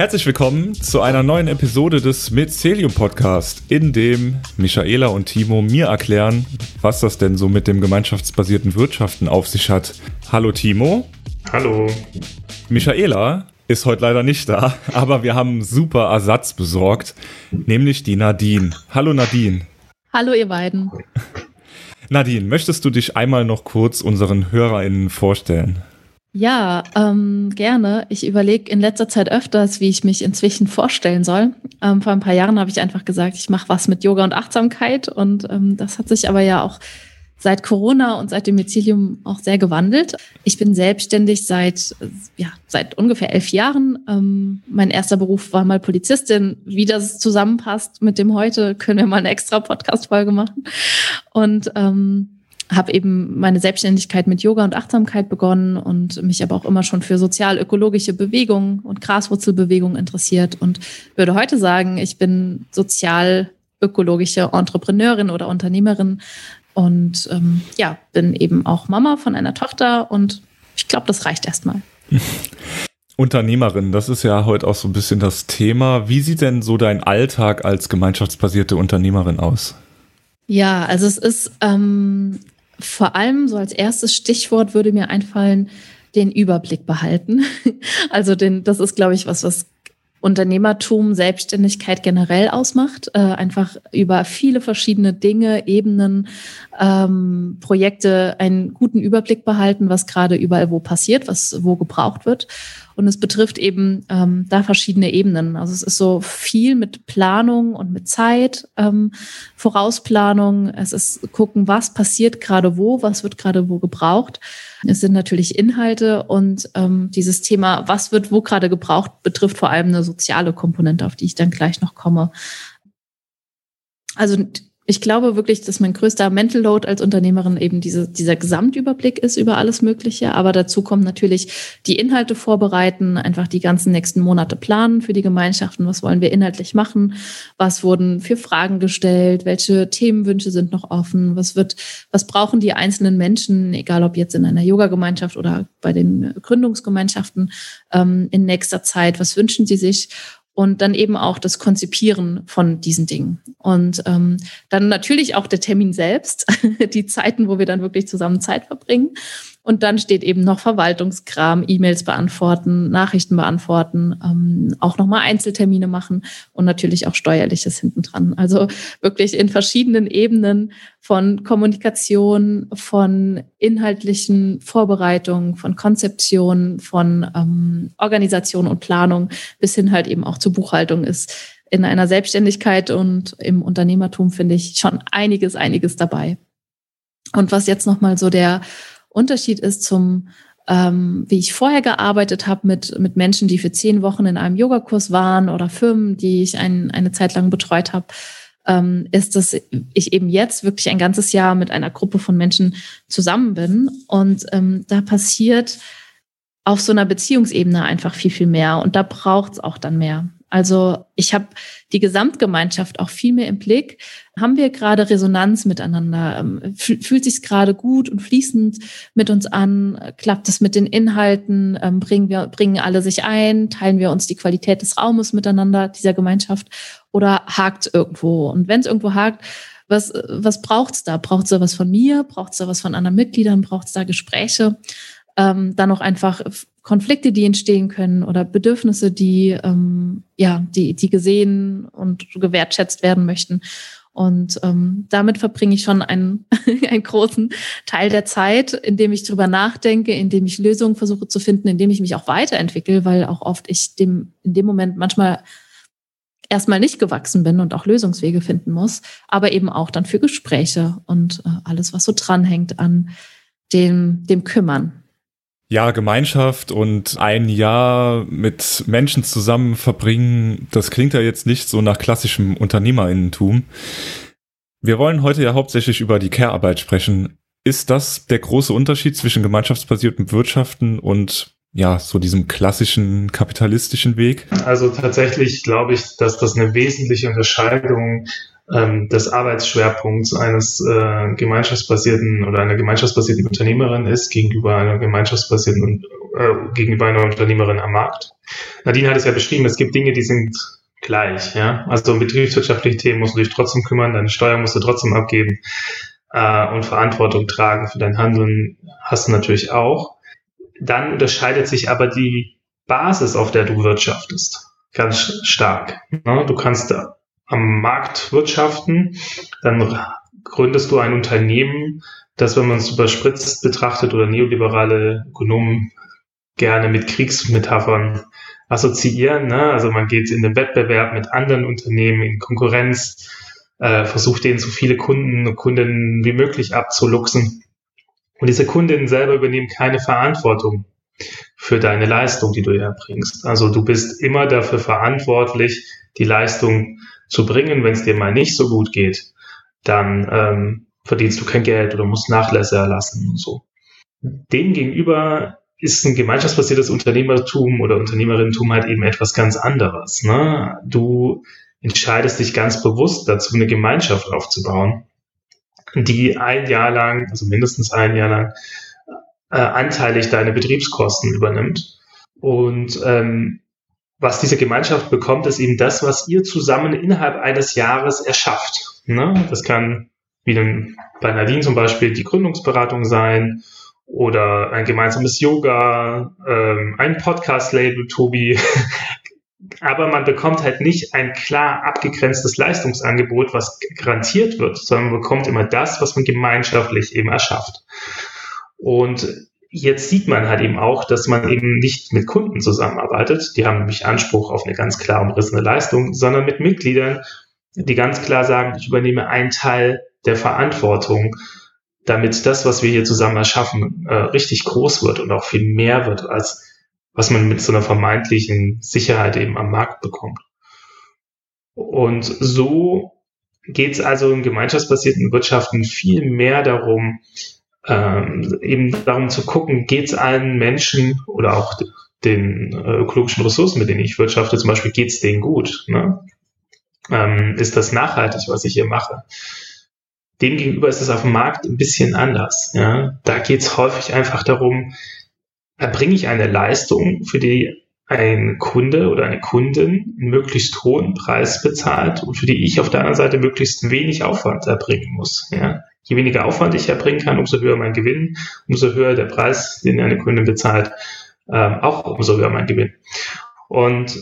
Herzlich willkommen zu einer neuen Episode des Mycelium Podcast, in dem Michaela und Timo mir erklären, was das denn so mit dem gemeinschaftsbasierten Wirtschaften auf sich hat. Hallo Timo. Hallo. Michaela ist heute leider nicht da, aber wir haben einen super Ersatz besorgt, nämlich die Nadine. Hallo Nadine. Hallo ihr beiden. Nadine, möchtest du dich einmal noch kurz unseren HörerInnen vorstellen? Ja, ähm, gerne. Ich überlege in letzter Zeit öfters, wie ich mich inzwischen vorstellen soll. Ähm, vor ein paar Jahren habe ich einfach gesagt, ich mache was mit Yoga und Achtsamkeit und ähm, das hat sich aber ja auch seit Corona und seit dem Mycelium auch sehr gewandelt. Ich bin selbstständig seit, ja, seit ungefähr elf Jahren. Ähm, mein erster Beruf war mal Polizistin. Wie das zusammenpasst mit dem heute, können wir mal eine extra Podcast-Folge machen. Und ähm, habe eben meine Selbstständigkeit mit Yoga und Achtsamkeit begonnen und mich aber auch immer schon für sozial-ökologische Bewegungen und Graswurzelbewegungen interessiert und würde heute sagen, ich bin sozial-ökologische Entrepreneurin oder Unternehmerin und ähm, ja, bin eben auch Mama von einer Tochter und ich glaube, das reicht erstmal. Unternehmerin, das ist ja heute auch so ein bisschen das Thema. Wie sieht denn so dein Alltag als gemeinschaftsbasierte Unternehmerin aus? Ja, also es ist ähm, vor allem so als erstes Stichwort würde mir einfallen, den Überblick behalten. Also den, das ist, glaube ich, was, was Unternehmertum, Selbstständigkeit generell ausmacht. Äh, einfach über viele verschiedene Dinge, Ebenen, ähm, Projekte einen guten Überblick behalten, was gerade überall wo passiert, was wo gebraucht wird. Und es betrifft eben ähm, da verschiedene Ebenen. Also es ist so viel mit Planung und mit Zeit, ähm, Vorausplanung. Es ist gucken, was passiert gerade wo, was wird gerade wo gebraucht. Es sind natürlich Inhalte und ähm, dieses Thema, was wird wo gerade gebraucht, betrifft vor allem eine soziale Komponente, auf die ich dann gleich noch komme. Also ich glaube wirklich, dass mein größter Mental Load als Unternehmerin eben diese, dieser Gesamtüberblick ist über alles Mögliche. Aber dazu kommt natürlich die Inhalte vorbereiten, einfach die ganzen nächsten Monate planen für die Gemeinschaften. Was wollen wir inhaltlich machen? Was wurden für Fragen gestellt? Welche Themenwünsche sind noch offen? Was wird, was brauchen die einzelnen Menschen, egal ob jetzt in einer Yoga-Gemeinschaft oder bei den Gründungsgemeinschaften ähm, in nächster Zeit? Was wünschen sie sich? Und dann eben auch das Konzipieren von diesen Dingen. Und ähm, dann natürlich auch der Termin selbst, die Zeiten, wo wir dann wirklich zusammen Zeit verbringen. Und dann steht eben noch Verwaltungskram, E-Mails beantworten, Nachrichten beantworten, ähm, auch nochmal Einzeltermine machen und natürlich auch Steuerliches hinten dran. Also wirklich in verschiedenen Ebenen von Kommunikation, von inhaltlichen Vorbereitungen, von Konzeption, von ähm, Organisation und Planung bis hin halt eben auch zur Buchhaltung ist in einer Selbstständigkeit und im Unternehmertum finde ich schon einiges, einiges dabei. Und was jetzt nochmal so der Unterschied ist zum, ähm, wie ich vorher gearbeitet habe mit, mit Menschen, die für zehn Wochen in einem Yogakurs waren oder Firmen, die ich ein, eine Zeit lang betreut habe, ähm, ist, dass ich eben jetzt wirklich ein ganzes Jahr mit einer Gruppe von Menschen zusammen bin. Und ähm, da passiert auf so einer Beziehungsebene einfach viel, viel mehr. Und da braucht es auch dann mehr. Also ich habe die Gesamtgemeinschaft auch viel mehr im Blick. Haben wir gerade Resonanz miteinander? Ähm, fühlt sich gerade gut und fließend mit uns an? Klappt es mit den Inhalten? Ähm, bringen wir, bringen alle sich ein? Teilen wir uns die Qualität des Raumes miteinander, dieser Gemeinschaft? Oder hakt irgendwo? Und wenn es irgendwo hakt, was, was braucht's da? Braucht es da was von mir? Braucht es da was von anderen Mitgliedern? Braucht es da Gespräche? Ähm, dann noch einfach Konflikte, die entstehen können oder Bedürfnisse, die ähm, ja, die, die gesehen und gewertschätzt werden möchten. Und ähm, damit verbringe ich schon einen, einen großen Teil der Zeit, indem ich drüber nachdenke, indem ich Lösungen versuche zu finden, indem ich mich auch weiterentwickle, weil auch oft ich dem in dem Moment manchmal erstmal nicht gewachsen bin und auch Lösungswege finden muss, aber eben auch dann für Gespräche und äh, alles, was so dranhängt an dem, dem Kümmern. Ja, Gemeinschaft und ein Jahr mit Menschen zusammen verbringen, das klingt ja jetzt nicht so nach klassischem Unternehmerinnentum. Wir wollen heute ja hauptsächlich über die Care-Arbeit sprechen. Ist das der große Unterschied zwischen gemeinschaftsbasiertem Wirtschaften und ja, so diesem klassischen kapitalistischen Weg? Also tatsächlich glaube ich, dass das eine wesentliche Unterscheidung ähm, des Arbeitsschwerpunkts eines äh, gemeinschaftsbasierten oder einer gemeinschaftsbasierten Unternehmerin ist gegenüber einer gemeinschaftsbasierten äh, gegenüber einer Unternehmerin am Markt. Nadine hat es ja beschrieben, es gibt Dinge, die sind gleich. Ja? Also um betriebswirtschaftliche Themen musst du dich trotzdem kümmern, deine Steuer musst du trotzdem abgeben äh, und Verantwortung tragen für dein Handeln hast du natürlich auch. Dann unterscheidet sich aber die Basis, auf der du wirtschaftest, ganz stark. Ne? Du kannst am Markt wirtschaften, dann gründest du ein Unternehmen, das, wenn man es überspritzt betrachtet oder neoliberale Ökonomen gerne mit Kriegsmetaphern assoziieren. Ne? Also man geht in den Wettbewerb mit anderen Unternehmen, in Konkurrenz, äh, versucht denen so viele Kunden und Kundinnen wie möglich abzuluxen. Und diese Kundinnen selber übernehmen keine Verantwortung für deine Leistung, die du erbringst. Also du bist immer dafür verantwortlich, die Leistung zu bringen. Wenn es dir mal nicht so gut geht, dann ähm, verdienst du kein Geld oder musst Nachlässe erlassen und so. Demgegenüber ist ein gemeinschaftsbasiertes Unternehmertum oder Unternehmerinnentum halt eben etwas ganz anderes. Ne? Du entscheidest dich ganz bewusst dazu, eine Gemeinschaft aufzubauen, die ein Jahr lang, also mindestens ein Jahr lang, äh, anteilig deine Betriebskosten übernimmt. Und ähm, was diese Gemeinschaft bekommt, ist eben das, was ihr zusammen innerhalb eines Jahres erschafft. Ne? Das kann, wie dann bei Nadine zum Beispiel, die Gründungsberatung sein oder ein gemeinsames Yoga, ähm, ein Podcast-Label, Tobi. Aber man bekommt halt nicht ein klar abgegrenztes Leistungsangebot, was garantiert wird, sondern man bekommt immer das, was man gemeinschaftlich eben erschafft. Und jetzt sieht man halt eben auch, dass man eben nicht mit Kunden zusammenarbeitet, die haben nämlich Anspruch auf eine ganz klar umrissene Leistung, sondern mit Mitgliedern, die ganz klar sagen, ich übernehme einen Teil der Verantwortung damit das, was wir hier zusammen erschaffen, äh, richtig groß wird und auch viel mehr wird, als was man mit so einer vermeintlichen Sicherheit eben am Markt bekommt. Und so geht es also in gemeinschaftsbasierten Wirtschaften viel mehr darum, ähm, eben darum zu gucken, geht es allen Menschen oder auch den äh, ökologischen Ressourcen, mit denen ich wirtschafte, zum Beispiel, geht es denen gut? Ne? Ähm, ist das nachhaltig, was ich hier mache? Demgegenüber ist es auf dem Markt ein bisschen anders. Ja? Da geht es häufig einfach darum, erbringe ich eine Leistung, für die ein Kunde oder eine Kundin einen möglichst hohen Preis bezahlt und für die ich auf der anderen Seite möglichst wenig Aufwand erbringen muss. Ja? Je weniger Aufwand ich erbringen kann, umso höher mein Gewinn, umso höher der Preis, den eine Kundin bezahlt, ähm, auch umso höher mein Gewinn. Und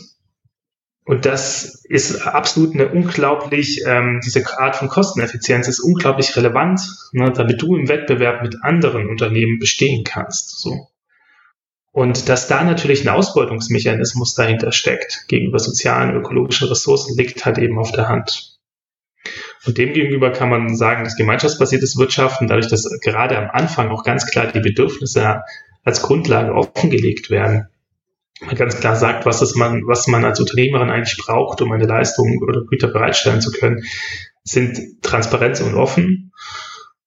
und das ist absolut eine unglaublich, ähm, diese Art von Kosteneffizienz ist unglaublich relevant, ne, damit du im Wettbewerb mit anderen Unternehmen bestehen kannst. So. Und dass da natürlich ein Ausbeutungsmechanismus dahinter steckt, gegenüber sozialen, ökologischen Ressourcen, liegt halt eben auf der Hand. Und demgegenüber kann man sagen, dass gemeinschaftsbasiertes Wirtschaften, dadurch, dass gerade am Anfang auch ganz klar die Bedürfnisse als Grundlage offengelegt werden, man ganz klar sagt, was ist man, was man als Unternehmerin eigentlich braucht, um eine Leistung oder Güter bereitstellen zu können, sind Transparenz und offen.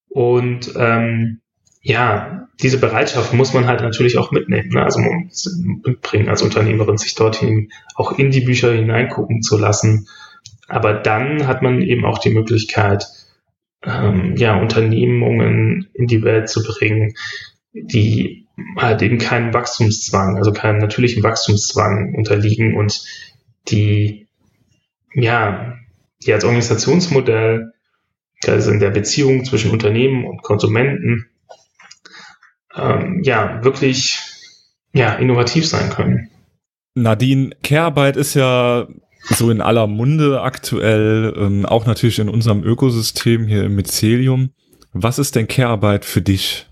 Und ähm, ja, diese Bereitschaft muss man halt natürlich auch mitnehmen, ne? also mitbringen als Unternehmerin, sich dorthin auch in die Bücher hineingucken zu lassen. Aber dann hat man eben auch die Möglichkeit, ähm, ja, Unternehmungen in die Welt zu bringen, die halt eben keinem Wachstumszwang, also keinem natürlichen Wachstumszwang unterliegen und die, ja, die als Organisationsmodell, also in der Beziehung zwischen Unternehmen und Konsumenten, ähm, ja, wirklich, ja, innovativ sein können. Nadine, Care-Arbeit ist ja so in aller Munde aktuell, ähm, auch natürlich in unserem Ökosystem hier im Mycelium. Was ist denn Care-Arbeit für dich?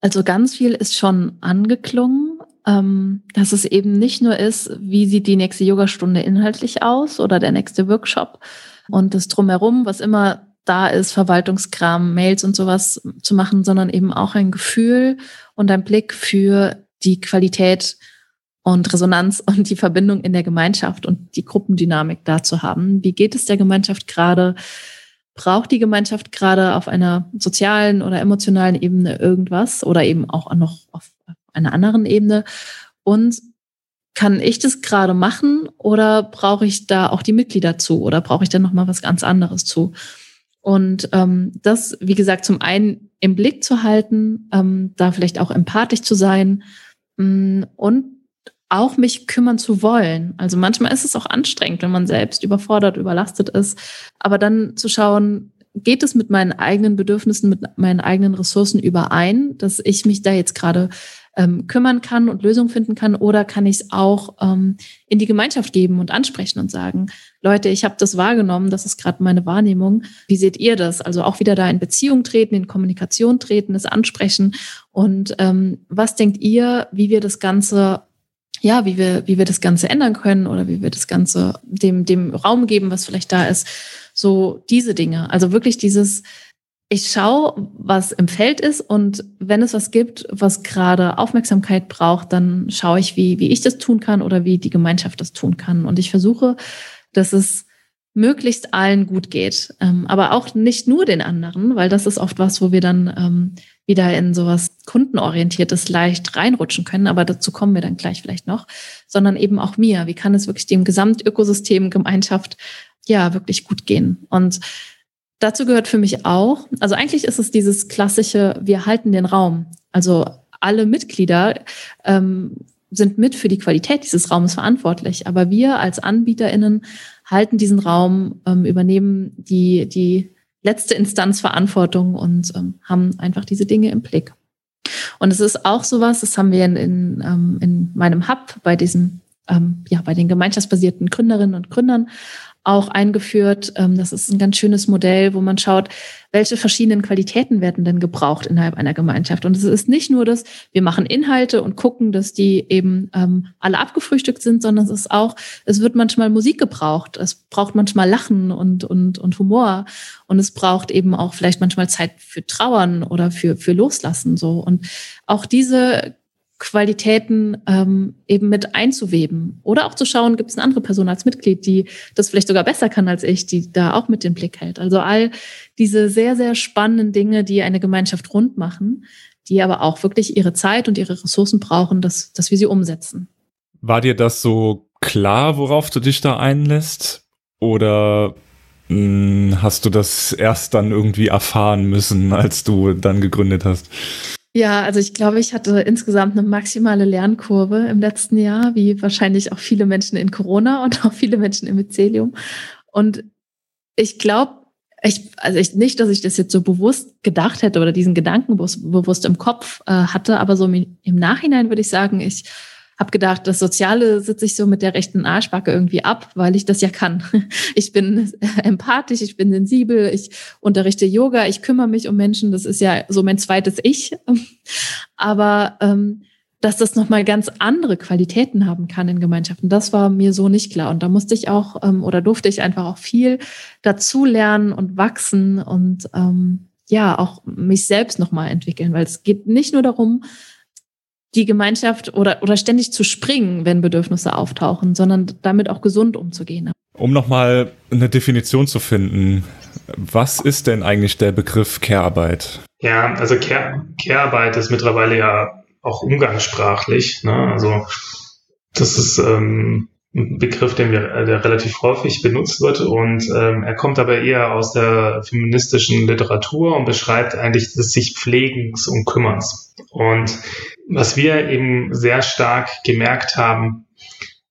Also ganz viel ist schon angeklungen, ähm, dass es eben nicht nur ist, wie sieht die nächste Yogastunde inhaltlich aus oder der nächste Workshop und das drumherum, was immer da ist, Verwaltungskram, Mails und sowas zu machen, sondern eben auch ein Gefühl und ein Blick für die Qualität und Resonanz und die Verbindung in der Gemeinschaft und die Gruppendynamik da zu haben. Wie geht es der Gemeinschaft gerade? braucht die Gemeinschaft gerade auf einer sozialen oder emotionalen Ebene irgendwas oder eben auch noch auf einer anderen Ebene? Und kann ich das gerade machen oder brauche ich da auch die Mitglieder zu oder brauche ich da noch mal was ganz anderes zu? Und ähm, das, wie gesagt, zum einen im Blick zu halten, ähm, da vielleicht auch empathisch zu sein Mm, und auch mich kümmern zu wollen. Also manchmal ist es auch anstrengend, wenn man selbst überfordert, überlastet ist. Aber dann zu schauen, geht es mit meinen eigenen Bedürfnissen, mit meinen eigenen Ressourcen überein, dass ich mich da jetzt gerade ähm, kümmern kann und Lösungen finden kann oder kann ich es auch ähm, in die Gemeinschaft geben und ansprechen und sagen, Leute, ich habe das wahrgenommen, das ist gerade meine Wahrnehmung. Wie seht ihr das? Also auch wieder da in Beziehung treten, in Kommunikation treten, es ansprechen und ähm, was denkt ihr, wie wir das Ganze ja, wie wir, wie wir das Ganze ändern können oder wie wir das Ganze dem, dem Raum geben, was vielleicht da ist. So diese Dinge. Also wirklich dieses, ich schaue, was im Feld ist und wenn es was gibt, was gerade Aufmerksamkeit braucht, dann schaue ich, wie, wie ich das tun kann oder wie die Gemeinschaft das tun kann. Und ich versuche, dass es möglichst allen gut geht, ähm, aber auch nicht nur den anderen, weil das ist oft was, wo wir dann ähm, wieder in sowas kundenorientiertes leicht reinrutschen können, aber dazu kommen wir dann gleich vielleicht noch, sondern eben auch mir. Wie kann es wirklich dem Gesamtökosystem, Gemeinschaft ja wirklich gut gehen? Und Dazu gehört für mich auch, also eigentlich ist es dieses klassische, wir halten den Raum. Also alle Mitglieder ähm, sind mit für die Qualität dieses Raumes verantwortlich. Aber wir als AnbieterInnen halten diesen Raum, ähm, übernehmen die, die letzte Instanz Verantwortung und ähm, haben einfach diese Dinge im Blick. Und es ist auch sowas, das haben wir in, in, ähm, in meinem Hub bei diesen, ähm, ja, bei den gemeinschaftsbasierten Gründerinnen und Gründern auch eingeführt. Ähm, das ist ein ganz schönes Modell, wo man schaut, welche verschiedenen Qualitäten werden denn gebraucht innerhalb einer Gemeinschaft. Und es ist nicht nur das, wir machen Inhalte und gucken, dass die eben ähm, alle abgefrühstückt sind, sondern es ist auch, es wird manchmal Musik gebraucht, es braucht manchmal Lachen und, und, und Humor und es braucht eben auch vielleicht manchmal Zeit für Trauern oder für, für Loslassen so. Und auch diese Qualitäten ähm, eben mit einzuweben. Oder auch zu schauen, gibt es eine andere Person als Mitglied, die das vielleicht sogar besser kann als ich, die da auch mit den Blick hält. Also all diese sehr, sehr spannenden Dinge, die eine Gemeinschaft rund machen, die aber auch wirklich ihre Zeit und ihre Ressourcen brauchen, dass, dass wir sie umsetzen. War dir das so klar, worauf du dich da einlässt? Oder mh, hm, hast du das erst dann irgendwie erfahren müssen, als du dann gegründet hast? Ja, also ich glaube, ich hatte insgesamt eine maximale Lernkurve im letzten Jahr, wie wahrscheinlich auch viele Menschen in Corona und auch viele Menschen im Mycelium. Und ich glaube, ich, also ich, nicht, dass ich das jetzt so bewusst gedacht hätte oder diesen Gedanken bewusst im Kopf äh, hatte, aber so im, im Nachhinein würde ich sagen, ich habe gedacht, das Soziale sitze ich so mit der rechten Arschbacke irgendwie ab, weil ich das ja kann. Ich bin empathisch, ich bin sensibel, ich unterrichte Yoga, ich kümmere mich um Menschen, das ist ja so mein zweites Ich. Aber ähm, dass das nochmal ganz andere Qualitäten haben kann in Gemeinschaften, das war mir so nicht klar. Und da musste ich auch ähm, oder durfte ich einfach auch viel dazu lernen und wachsen und ähm, ja, auch mich selbst nochmal entwickeln, weil es geht nicht nur darum, die Gemeinschaft oder, oder ständig zu springen, wenn Bedürfnisse auftauchen, sondern damit auch gesund umzugehen. Um nochmal eine Definition zu finden, was ist denn eigentlich der Begriff Care-Arbeit? Ja, also Care-Arbeit ist mittlerweile ja auch umgangssprachlich. Ne? Also das ist ähm, Begriff, den wir, äh, der relativ häufig benutzt wird und ähm, er kommt aber eher aus der feministischen Literatur und beschreibt eigentlich das sich Pflegens und Kümmerns. Und was wir eben sehr stark gemerkt haben,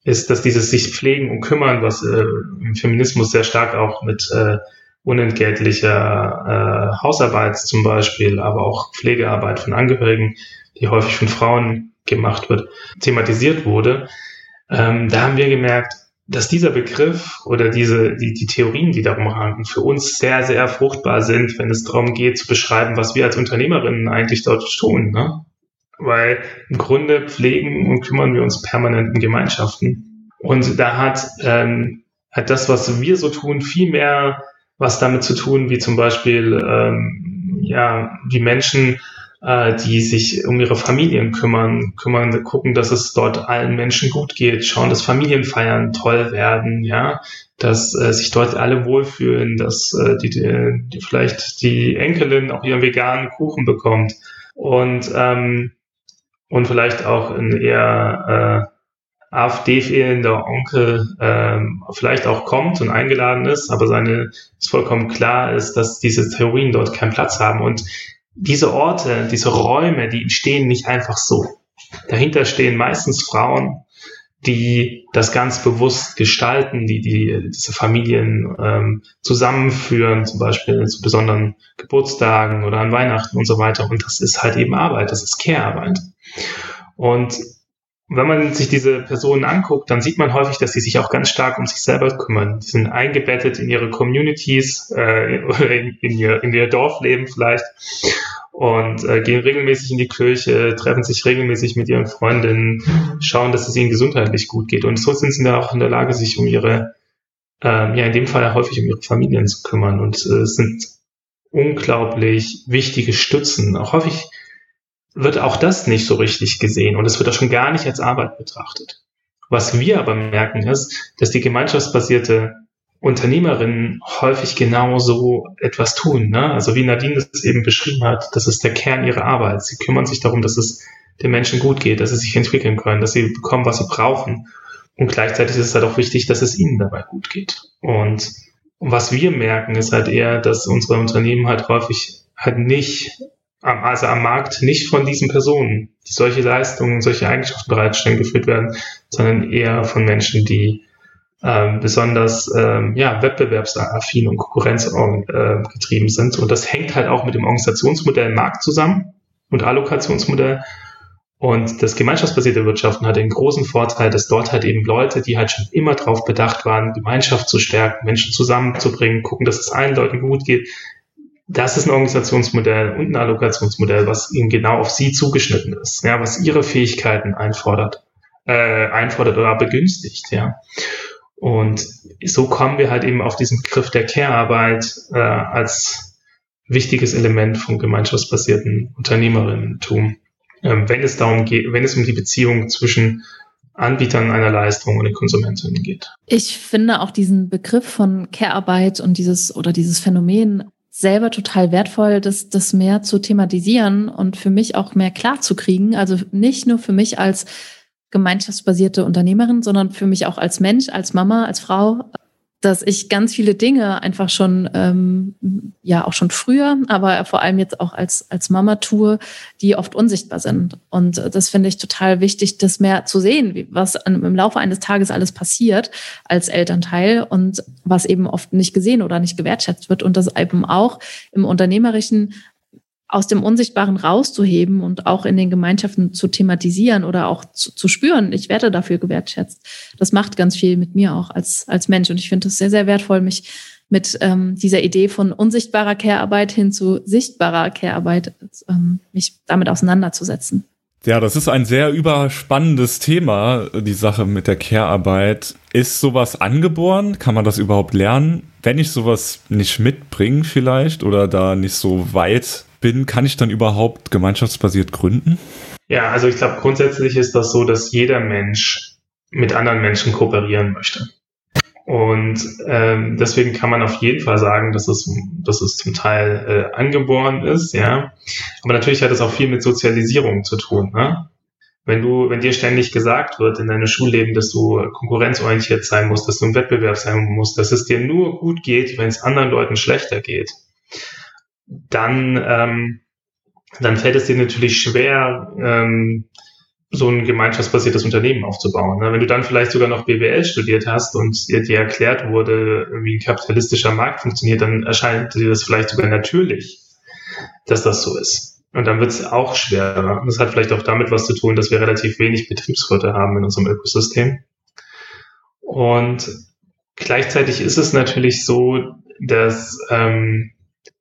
ist, dass dieses sich pflegen und kümmern, was äh, im Feminismus sehr stark auch mit äh, unentgeltlicher äh, Hausarbeit zum Beispiel, aber auch Pflegearbeit von Angehörigen, die häufig von Frauen gemacht wird, thematisiert wurde. Ähm, da haben wir gemerkt, dass dieser Begriff oder diese, die, die Theorien, die darum ranken, für uns sehr, sehr fruchtbar sind, wenn es darum geht, zu beschreiben, was wir als Unternehmerinnen eigentlich dort tun. Ne? Weil im Grunde pflegen und kümmern wir uns permanent in Gemeinschaften. Und da hat, ähm, hat das, was wir so tun, viel mehr was damit zu tun, wie zum Beispiel ähm, ja, wie Menschen äh, die sich um ihre Familien kümmern, kümmern, gucken, dass es dort allen Menschen gut geht, schauen, dass Familienfeiern toll werden, ja, dass äh, sich dort alle wohlfühlen, dass äh, die, die, die vielleicht die Enkelin auch ihren veganen Kuchen bekommt und ähm, und vielleicht auch ein eher äh, AfD-fehlender Onkel ähm, vielleicht auch kommt und eingeladen ist, aber seine ist vollkommen klar ist, dass diese Theorien dort keinen Platz haben und diese Orte, diese Räume, die entstehen nicht einfach so. Dahinter stehen meistens Frauen, die das ganz bewusst gestalten, die, die diese Familien ähm, zusammenführen, zum Beispiel zu besonderen Geburtstagen oder an Weihnachten und so weiter. Und das ist halt eben Arbeit, das ist Care-Arbeit. Und wenn man sich diese Personen anguckt, dann sieht man häufig, dass sie sich auch ganz stark um sich selber kümmern. Die sind eingebettet in ihre Communities äh, in, in, ihr, in ihr Dorfleben vielleicht und äh, gehen regelmäßig in die Kirche, treffen sich regelmäßig mit ihren Freundinnen, schauen, dass es ihnen gesundheitlich gut geht. Und so sind sie dann auch in der Lage, sich um ihre, äh, ja in dem Fall häufig um ihre Familien zu kümmern und äh, sind unglaublich wichtige Stützen. Auch häufig wird auch das nicht so richtig gesehen und es wird auch schon gar nicht als Arbeit betrachtet. Was wir aber merken ist, dass die gemeinschaftsbasierte Unternehmerinnen häufig genau so etwas tun. Ne? Also wie Nadine es eben beschrieben hat, das ist der Kern ihrer Arbeit. Sie kümmern sich darum, dass es den Menschen gut geht, dass sie sich entwickeln können, dass sie bekommen, was sie brauchen. Und gleichzeitig ist es halt auch wichtig, dass es ihnen dabei gut geht. Und was wir merken, ist halt eher, dass unsere Unternehmen halt häufig halt nicht, also am Markt nicht von diesen Personen, die solche Leistungen, solche Eigenschaften bereitstellen, geführt werden, sondern eher von Menschen, die ähm, besonders ähm, ja, wettbewerbsaffin und konkurrenzgetrieben äh, sind. Und das hängt halt auch mit dem Organisationsmodell Markt zusammen und Allokationsmodell. Und das gemeinschaftsbasierte Wirtschaften hat den großen Vorteil, dass dort halt eben Leute, die halt schon immer darauf bedacht waren, Gemeinschaft zu stärken, Menschen zusammenzubringen, gucken, dass es allen Leuten gut geht. Das ist ein Organisationsmodell und ein Allokationsmodell, was ihnen genau auf sie zugeschnitten ist, ja, was ihre Fähigkeiten einfordert, äh, einfordert oder begünstigt, ja. Und so kommen wir halt eben auf diesen Begriff der Care-Arbeit äh, als wichtiges Element vom gemeinschaftsbasierten Unternehmerinnentum, ähm, wenn es darum geht, wenn es um die Beziehung zwischen Anbietern einer Leistung und den Konsumentinnen geht. Ich finde auch diesen Begriff von Care-Arbeit und dieses oder dieses Phänomen selber total wertvoll, das, das mehr zu thematisieren und für mich auch mehr klar zu kriegen. Also nicht nur für mich als gemeinschaftsbasierte Unternehmerin, sondern für mich auch als Mensch, als Mama, als Frau, dass ich ganz viele Dinge einfach schon, ähm, ja, auch schon früher, aber vor allem jetzt auch als, als Mama tue, die oft unsichtbar sind. Und das finde ich total wichtig, das mehr zu sehen, was im Laufe eines Tages alles passiert als Elternteil und was eben oft nicht gesehen oder nicht gewertschätzt wird und das eben auch im Unternehmerischen aus dem Unsichtbaren rauszuheben und auch in den Gemeinschaften zu thematisieren oder auch zu, zu, spüren, ich werde dafür gewertschätzt. Das macht ganz viel mit mir auch als, als Mensch. Und ich finde es sehr, sehr wertvoll, mich mit ähm, dieser Idee von unsichtbarer Care-Arbeit hin zu sichtbarer Care-Arbeit, ähm, mich damit auseinanderzusetzen. Ja, das ist ein sehr überspannendes Thema, die Sache mit der Care-Arbeit. Ist sowas angeboren? Kann man das überhaupt lernen? Wenn ich sowas nicht mitbringe vielleicht oder da nicht so weit bin, kann ich dann überhaupt gemeinschaftsbasiert gründen? Ja, also ich glaube, grundsätzlich ist das so, dass jeder Mensch mit anderen Menschen kooperieren möchte. Und ähm, deswegen kann man auf jeden Fall sagen, dass es, dass es zum Teil äh, angeboren ist, ja. Aber natürlich hat es auch viel mit Sozialisierung zu tun. Ne? Wenn du, wenn dir ständig gesagt wird in deinem Schulleben, dass du konkurrenzorientiert sein musst, dass du im Wettbewerb sein musst, dass es dir nur gut geht, wenn es anderen Leuten schlechter geht, dann, ähm, dann fällt es dir natürlich schwer, ähm, so ein gemeinschaftsbasiertes Unternehmen aufzubauen. Ne? Wenn du dann vielleicht sogar noch BWL studiert hast und dir, erklärt wurde, wie ein kapitalistischer Markt funktioniert, dann erscheint dir das vielleicht sogar natürlich, dass das so ist. Und dann wird es auch schwerer. Das hat vielleicht auch damit was zu tun, dass wir relativ wenig Betriebswirte haben in unserem Ökosystem. Und gleichzeitig ist es natürlich so, dass ähm,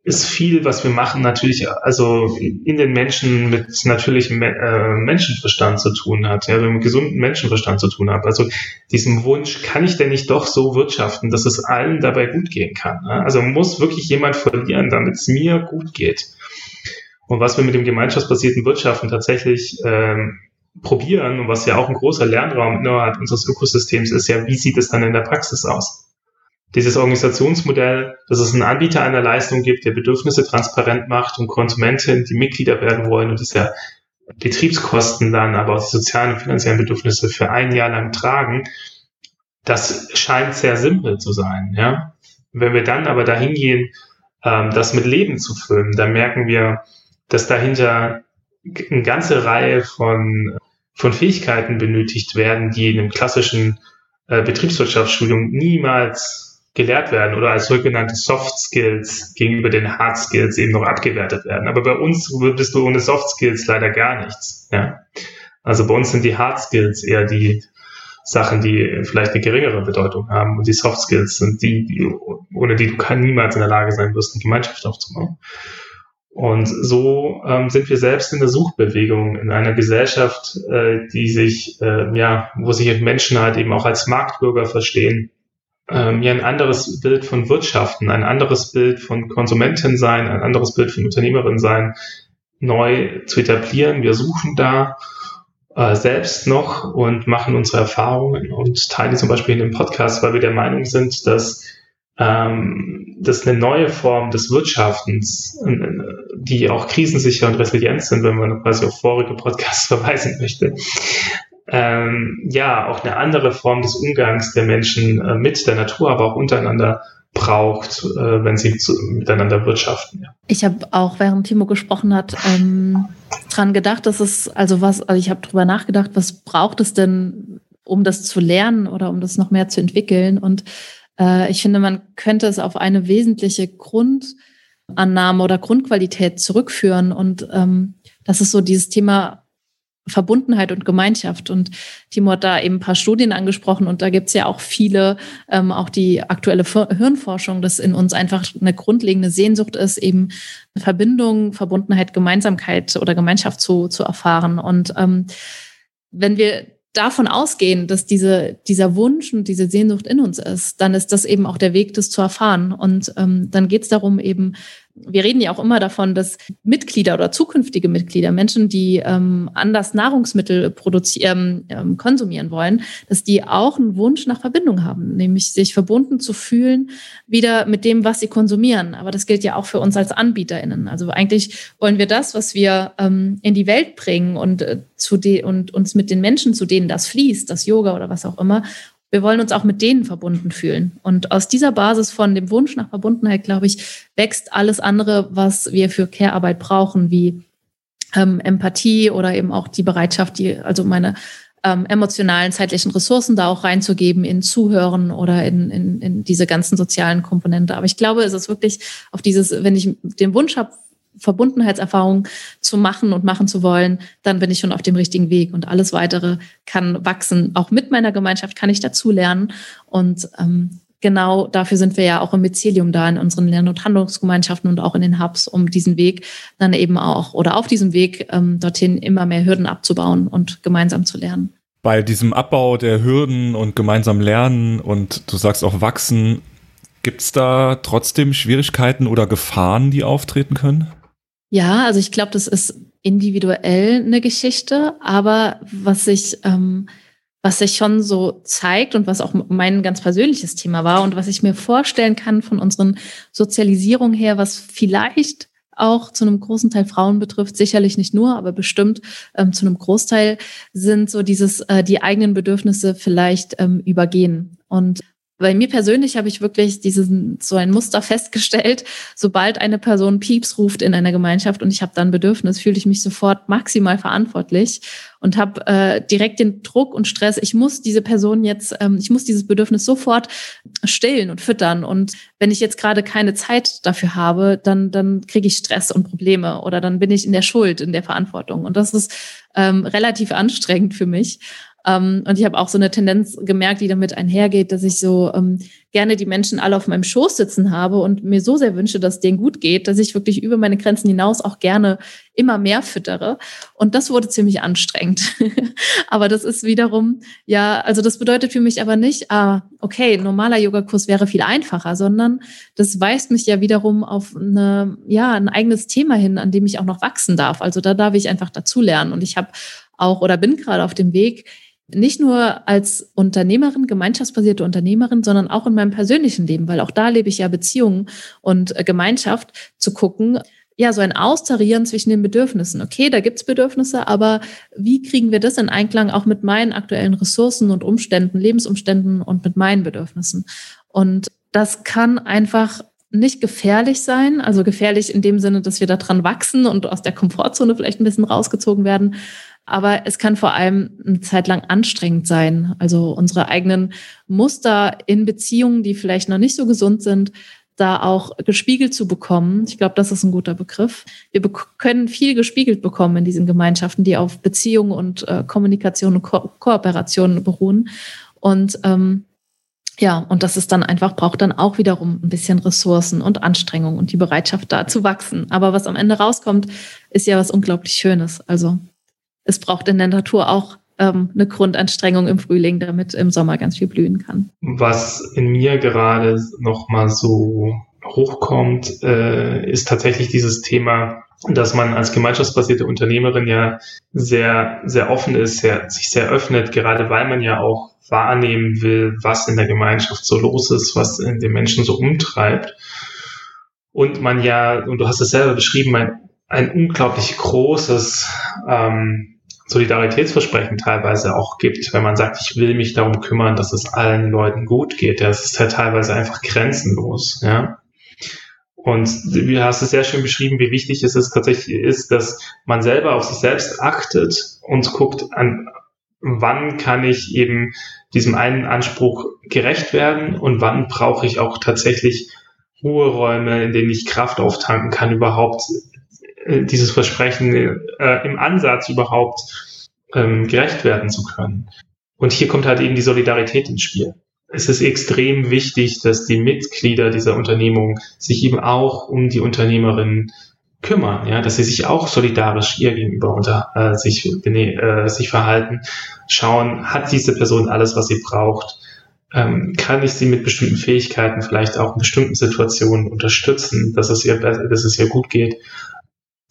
ist viel, was wir machen, natürlich also in den Menschen mit natürlichem äh, Menschenverstand zu tun hat, ja, mit gesunden Menschenverstand zu tun hat. Also diesem Wunsch, kann ich denn nicht doch so wirtschaften, dass es allen dabei gut gehen kann? Ne? Also muss wirklich jemand verlieren, damit es mir gut geht. Und was wir mit dem gemeinschaftsbasierten Wirtschaften tatsächlich ähm, probieren und was ja auch ein großer Lernraum innerhalb unseres Ökosystems ist, ja, wie sieht es dann in der Praxis aus? Dieses Organisationsmodell, dass es einen Anbieter einer Leistung gibt, der Bedürfnisse transparent macht und Konsumenten, die Mitglieder werden wollen und diese Betriebskosten dann, aber auch die sozialen und finanziellen Bedürfnisse für ein Jahr lang tragen, das scheint sehr simpel zu sein. Ja? Wenn wir dann aber dahin gehen, ähm, das mit Leben zu füllen, dann merken wir, dass dahinter eine ganze Reihe von, von Fähigkeiten benötigt werden, die in einem klassischen äh, Betriebswirtschaftsstudium niemals gelehrt werden oder als sogenannte Soft Skills gegenüber den Hard Skills eben noch abgewertet werden. Aber bei uns bist du ohne Soft Skills leider gar nichts. Ja? Also bei uns sind die Hard Skills eher die Sachen, die vielleicht eine geringere Bedeutung haben. Und die Soft Skills sind die, die ohne die du kann niemals in der Lage sein wirst, eine Gemeinschaft aufzubauen. Und so ähm, sind wir selbst in der Suchbewegung in einer Gesellschaft, äh, die sich, äh, ja, wo sich Menschen halt eben auch als Marktbürger verstehen, ähm, ja ein anderes Bild von Wirtschaften, ein anderes Bild von Konsumentin sein, ein anderes Bild von Unternehmerin sein, neu zu etablieren. Wir suchen da äh, selbst noch und machen unsere Erfahrungen und teilen die zum Beispiel in dem Podcast, weil wir der Meinung sind, dass ähm, das eine neue Form des Wirtschaftens, äh, die auch krisensicher und resilient sind, wenn man quasi auf vorige Podcasts verweisen möchte, ähm, ja, auch eine andere Form des Umgangs der Menschen äh, mit der Natur, aber auch untereinander braucht, äh, wenn sie zu, miteinander wirtschaften. Ja. Ich habe auch, während Timo gesprochen hat, ähm, dran gedacht, dass es, also was, also ich habe drüber nachgedacht, was braucht es denn, um das zu lernen oder um das noch mehr zu entwickeln? Und äh, ich finde, man könnte es auf eine wesentliche Grundannahme oder Grundqualität zurückführen. Und ähm, das ist so dieses Thema Verbundenheit und Gemeinschaft. Und Timo hat da eben ein paar Studien angesprochen und da gibt's ja auch viele, ähm, auch die aktuelle Hirnforschung, dass in uns einfach eine grundlegende Sehnsucht ist, eben Verbindung, Verbundenheit, Gemeinsamkeit oder Gemeinschaft zu, zu erfahren. Und ähm, wenn wir davon ausgehen, dass diese, dieser Wunsch und diese Sehnsucht in uns ist, dann ist das eben auch der Weg, das zu erfahren. Und ähm, dann geht es darum, eben wir reden ja auch immer davon, dass Mitglieder oder zukünftige Mitglieder, Menschen, die ähm, anders Nahrungsmittel produzieren, ähm, konsumieren wollen, dass die auch einen Wunsch nach Verbindung haben, nämlich sich verbunden zu fühlen wieder mit dem, was sie konsumieren. Aber das gilt ja auch für uns als AnbieterInnen. Also eigentlich wollen wir das, was wir ähm, in die Welt bringen und, äh, zu und uns mit den Menschen, zu denen das fließt, das Yoga oder was auch immer, wir wollen uns auch mit denen verbunden fühlen. Und aus dieser Basis von dem Wunsch nach Verbundenheit, glaube ich, wächst alles andere, was wir für Care-Arbeit brauchen, wie ähm, Empathie oder eben auch die Bereitschaft, die, also meine ähm, emotionalen, zeitlichen Ressourcen da auch reinzugeben in Zuhören oder in, in, in diese ganzen sozialen Komponente. Aber ich glaube, es ist wirklich auf dieses, wenn ich den Wunsch habe, Verbundenheitserfahrung zu machen und machen zu wollen, dann bin ich schon auf dem richtigen Weg. Und alles weitere kann wachsen. Auch mit meiner Gemeinschaft kann ich dazu lernen. Und ähm, genau dafür sind wir ja auch im Mycelium da, in unseren Lern- und Handlungsgemeinschaften und auch in den Hubs, um diesen Weg dann eben auch oder auf diesem Weg ähm, dorthin immer mehr Hürden abzubauen und gemeinsam zu lernen. Bei diesem Abbau der Hürden und gemeinsam lernen und du sagst auch wachsen, gibt es da trotzdem Schwierigkeiten oder Gefahren, die auftreten können? Ja, also ich glaube, das ist individuell eine Geschichte, aber was sich, ähm, was sich schon so zeigt und was auch mein ganz persönliches Thema war und was ich mir vorstellen kann von unseren Sozialisierungen her, was vielleicht auch zu einem großen Teil Frauen betrifft, sicherlich nicht nur, aber bestimmt ähm, zu einem Großteil sind so dieses äh, die eigenen Bedürfnisse vielleicht ähm, übergehen. Und bei mir persönlich habe ich wirklich diesen, so ein Muster festgestellt. Sobald eine Person Pieps ruft in einer Gemeinschaft und ich habe dann Bedürfnis, fühle ich mich sofort maximal verantwortlich und habe äh, direkt den Druck und Stress. Ich muss diese Person jetzt, ähm, ich muss dieses Bedürfnis sofort stillen und füttern. Und wenn ich jetzt gerade keine Zeit dafür habe, dann, dann kriege ich Stress und Probleme oder dann bin ich in der Schuld, in der Verantwortung. Und das ist ähm, relativ anstrengend für mich. Ähm, und ich habe auch so eine Tendenz gemerkt, die damit einhergeht, dass ich so ähm, gerne die Menschen alle auf meinem Schoß sitzen habe und mir so sehr wünsche, dass denen gut geht, dass ich wirklich über meine Grenzen hinaus auch gerne immer mehr füttere. Und das wurde ziemlich anstrengend. aber das ist wiederum, ja, also das bedeutet für mich aber nicht, ah, okay, normaler Yogakurs wäre viel einfacher, sondern das weist mich ja wiederum auf eine, ja, ein eigenes Thema hin, an dem ich auch noch wachsen darf. Also da darf ich einfach dazulernen. Und ich habe auch oder bin gerade auf dem Weg, nicht nur als Unternehmerin, gemeinschaftsbasierte Unternehmerin, sondern auch in meinem persönlichen Leben, weil auch da lebe ich ja Beziehungen und äh, Gemeinschaft zu gucken, ja, so ein Austarieren zwischen den Bedürfnissen. Okay, da gibt's Bedürfnisse, aber wie kriegen wir das in Einklang auch mit meinen aktuellen Ressourcen und Umständen, Lebensumständen und mit meinen Bedürfnissen? Und das kann einfach nicht gefährlich sein, also gefährlich in dem Sinne, dass wir daran wachsen und aus der Komfortzone vielleicht ein bisschen rausgezogen werden. Aber es kann vor allem eine Zeit lang anstrengend sein. Also unsere eigenen Muster in Beziehungen, die vielleicht noch nicht so gesund sind, da auch gespiegelt zu bekommen. Ich glaube, das ist ein guter Begriff. Wir können viel gespiegelt bekommen in diesen Gemeinschaften, die auf Beziehung und äh, Kommunikation und Ko Kooperation beruhen. Und ähm, ja, und das ist dann einfach, braucht dann auch wiederum ein bisschen Ressourcen und Anstrengung und die Bereitschaft da zu wachsen. Aber was am Ende rauskommt, ist ja was unglaublich Schönes. Also es braucht in der Natur auch ähm, eine Grundanstrengung im Frühling, damit im Sommer ganz viel blühen kann. Was in mir gerade nochmal so hochkommt, äh, ist tatsächlich dieses Thema, dass man als gemeinschaftsbasierte Unternehmerin ja sehr, sehr offen ist, sehr, sich sehr öffnet, gerade weil man ja auch wahrnehmen will, was in der Gemeinschaft so los ist, was in den Menschen so umtreibt. Und man ja, und du hast es selber beschrieben, ein, ein unglaublich großes ähm, Solidaritätsversprechen teilweise auch gibt, wenn man sagt, ich will mich darum kümmern, dass es allen Leuten gut geht. Das ist ja teilweise einfach grenzenlos, ja. Und du hast es sehr schön beschrieben, wie wichtig es ist, tatsächlich ist, dass man selber auf sich selbst achtet und guckt, an wann kann ich eben diesem einen Anspruch gerecht werden und wann brauche ich auch tatsächlich Ruheräume, in denen ich Kraft auftanken kann, überhaupt äh, dieses Versprechen äh, im Ansatz überhaupt ähm, gerecht werden zu können. Und hier kommt halt eben die Solidarität ins Spiel. Es ist extrem wichtig, dass die Mitglieder dieser Unternehmung sich eben auch um die Unternehmerin kümmern, ja, dass sie sich auch solidarisch ihr gegenüber unter äh, sich, äh, sich verhalten, schauen, hat diese Person alles, was sie braucht, ähm, kann ich sie mit bestimmten Fähigkeiten vielleicht auch in bestimmten Situationen unterstützen, dass es ihr, dass es ihr gut geht.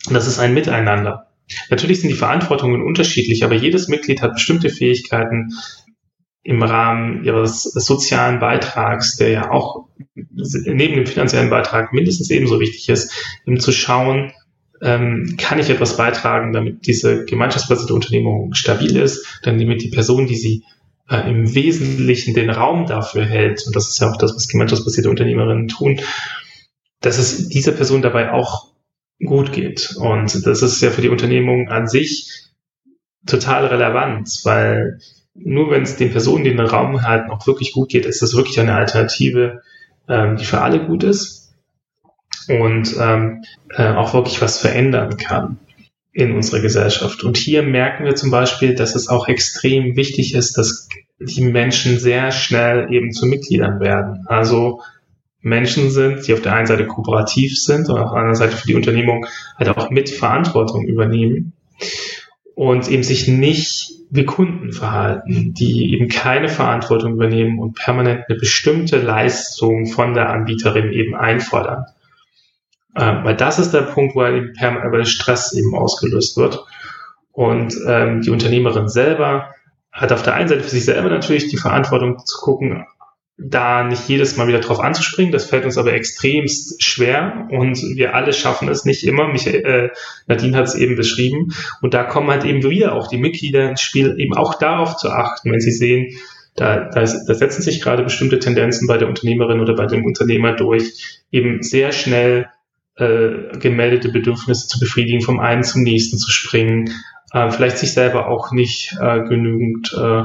Das ist ein Miteinander. Natürlich sind die Verantwortungen unterschiedlich, aber jedes Mitglied hat bestimmte Fähigkeiten im Rahmen ihres sozialen Beitrags, der ja auch neben dem finanziellen Beitrag mindestens ebenso wichtig ist, eben zu schauen, ähm, kann ich etwas beitragen, damit diese gemeinschaftsbasierte Unternehmung stabil ist, dann damit die Person, die sie äh, im Wesentlichen den Raum dafür hält, und das ist ja auch das, was gemeinschaftsbasierte Unternehmerinnen tun, dass es dieser Person dabei auch gut geht. Und das ist ja für die Unternehmung an sich total relevant, weil nur wenn es den Personen, die den Raum halten, auch wirklich gut geht, ist das wirklich eine Alternative, ähm, die für alle gut ist und ähm, äh, auch wirklich was verändern kann in unserer Gesellschaft. Und hier merken wir zum Beispiel, dass es auch extrem wichtig ist, dass die Menschen sehr schnell eben zu Mitgliedern werden. Also Menschen sind, die auf der einen Seite kooperativ sind und auf der anderen Seite für die Unternehmung halt auch mit Verantwortung übernehmen und eben sich nicht wie Kunden verhalten, die eben keine Verantwortung übernehmen und permanent eine bestimmte Leistung von der Anbieterin eben einfordern. Ähm, weil das ist der Punkt, wo eben permanent Stress eben ausgelöst wird. Und ähm, die Unternehmerin selber hat auf der einen Seite für sich selber natürlich die Verantwortung zu gucken, da nicht jedes Mal wieder drauf anzuspringen. Das fällt uns aber extremst schwer und wir alle schaffen es nicht immer. Michael, äh, Nadine hat es eben beschrieben. Und da kommen halt eben wieder auch die Mitglieder ins Spiel, eben auch darauf zu achten, wenn sie sehen, da, da, da setzen sich gerade bestimmte Tendenzen bei der Unternehmerin oder bei dem Unternehmer durch, eben sehr schnell äh, gemeldete Bedürfnisse zu befriedigen, vom einen zum nächsten zu springen, äh, vielleicht sich selber auch nicht äh, genügend äh,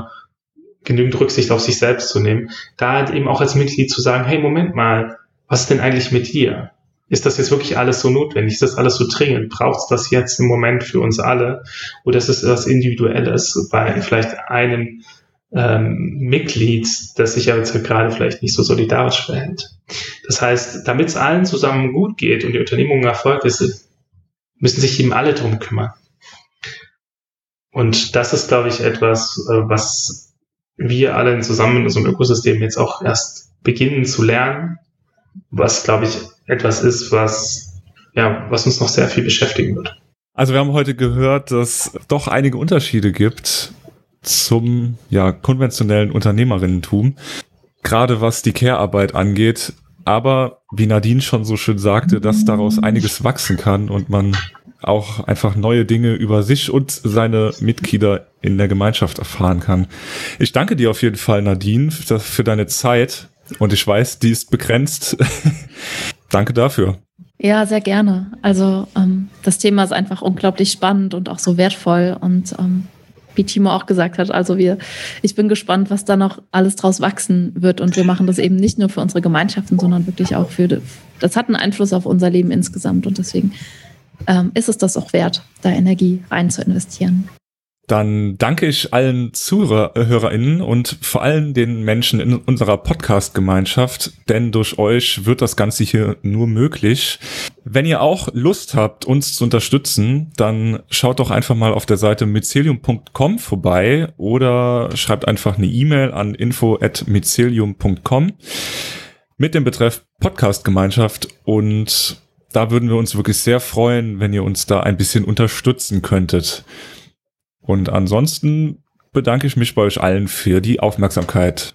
genügend Rücksicht auf sich selbst zu nehmen, da halt eben auch als Mitglied zu sagen, hey, Moment mal, was ist denn eigentlich mit dir? Ist das jetzt wirklich alles so notwendig? Ist das alles so dringend? Braucht es das jetzt im Moment für uns alle? Oder ist es etwas Individuelles bei vielleicht einem ähm, Mitglied, das sich ja jetzt gerade vielleicht nicht so solidarisch verhält? Das heißt, damit es allen zusammen gut geht und die Unternehmung Erfolg ist, müssen sich eben alle drum kümmern. Und das ist, glaube ich, etwas, äh, was wir alle zusammen in unserem Ökosystem jetzt auch erst beginnen zu lernen, was, glaube ich, etwas ist, was, ja, was uns noch sehr viel beschäftigen wird. Also wir haben heute gehört, dass doch einige Unterschiede gibt zum ja, konventionellen Unternehmerinnentum, gerade was die Care-Arbeit angeht. Aber wie Nadine schon so schön sagte, dass daraus einiges wachsen kann und man auch einfach neue Dinge über sich und seine Mitglieder in der Gemeinschaft erfahren kann. Ich danke dir auf jeden Fall, Nadine, für deine Zeit. Und ich weiß, die ist begrenzt. danke dafür. Ja, sehr gerne. Also ähm, das Thema ist einfach unglaublich spannend und auch so wertvoll und ähm, wie Timo auch gesagt hat, also wir, ich bin gespannt, was da noch alles draus wachsen wird und wir machen das eben nicht nur für unsere Gemeinschaften, sondern wirklich auch für, das hat einen Einfluss auf unser Leben insgesamt und deswegen ähm, ist es das auch wert, da Energie rein zu investieren. Dann danke ich allen ZuhörerInnen und vor allem den Menschen in unserer Podcast-Gemeinschaft, denn durch euch wird das Ganze hier nur möglich. Wenn ihr auch Lust habt, uns zu unterstützen, dann schaut doch einfach mal auf der Seite mycelium.com vorbei oder schreibt einfach eine E-Mail an info.mycelium.com mit dem Betreff Podcast-Gemeinschaft und da würden wir uns wirklich sehr freuen, wenn ihr uns da ein bisschen unterstützen könntet. Und ansonsten bedanke ich mich bei euch allen für die Aufmerksamkeit.